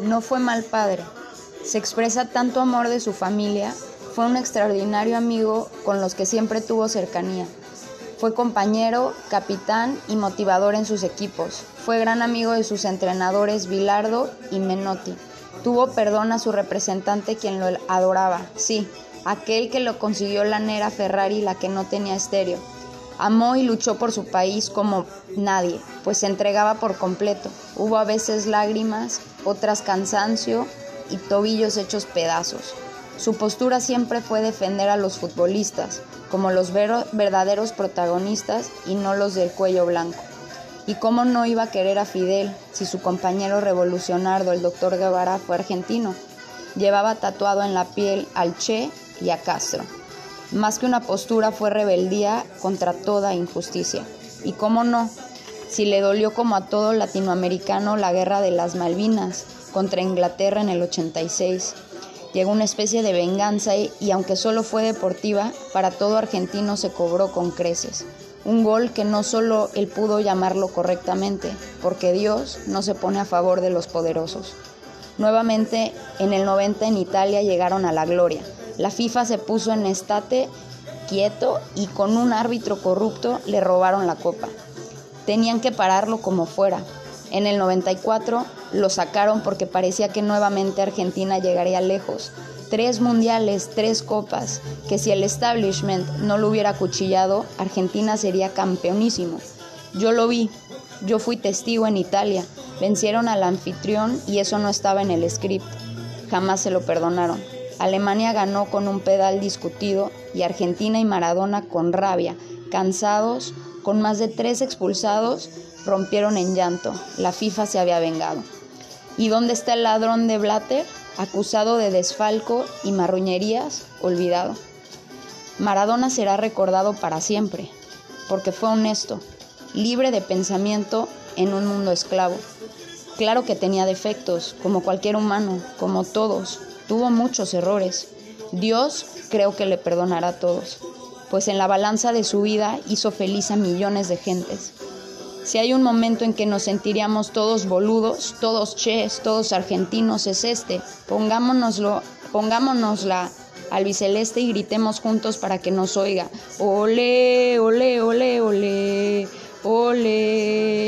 No fue mal padre. Se expresa tanto amor de su familia. Fue un extraordinario amigo con los que siempre tuvo cercanía. Fue compañero, capitán y motivador en sus equipos. Fue gran amigo de sus entrenadores Bilardo y Menotti. Tuvo perdón a su representante quien lo adoraba. Sí, aquel que lo consiguió la Nera Ferrari, la que no tenía estéreo. Amó y luchó por su país como nadie, pues se entregaba por completo. Hubo a veces lágrimas, otras cansancio y tobillos hechos pedazos. Su postura siempre fue defender a los futbolistas, como los verdaderos protagonistas y no los del cuello blanco. ¿Y cómo no iba a querer a Fidel si su compañero revolucionario, el doctor Guevara, fue argentino? Llevaba tatuado en la piel al Che y a Castro. Más que una postura fue rebeldía contra toda injusticia. Y cómo no, si le dolió como a todo latinoamericano la guerra de las Malvinas contra Inglaterra en el 86. Llegó una especie de venganza y, aunque solo fue deportiva, para todo argentino se cobró con creces. Un gol que no solo él pudo llamarlo correctamente, porque Dios no se pone a favor de los poderosos. Nuevamente, en el 90 en Italia llegaron a la gloria la FIFA se puso en estate quieto y con un árbitro corrupto le robaron la copa. Tenían que pararlo como fuera. En el 94 lo sacaron porque parecía que nuevamente Argentina llegaría lejos. Tres mundiales, tres copas, que si el establishment no lo hubiera cuchillado, Argentina sería campeonísimo. Yo lo vi, yo fui testigo en Italia. Vencieron al anfitrión y eso no estaba en el script. Jamás se lo perdonaron. Alemania ganó con un pedal discutido y Argentina y Maradona con rabia, cansados, con más de tres expulsados, rompieron en llanto. La FIFA se había vengado. ¿Y dónde está el ladrón de Blatter? Acusado de desfalco y marruñerías, olvidado. Maradona será recordado para siempre, porque fue honesto, libre de pensamiento en un mundo esclavo. Claro que tenía defectos, como cualquier humano, como todos, Tuvo muchos errores. Dios creo que le perdonará a todos, pues en la balanza de su vida hizo feliz a millones de gentes. Si hay un momento en que nos sentiríamos todos boludos, todos ches, todos argentinos, es este. Pongámonoslo, pongámonosla albiceleste y gritemos juntos para que nos oiga. Ole, ole, ole, ole, ole.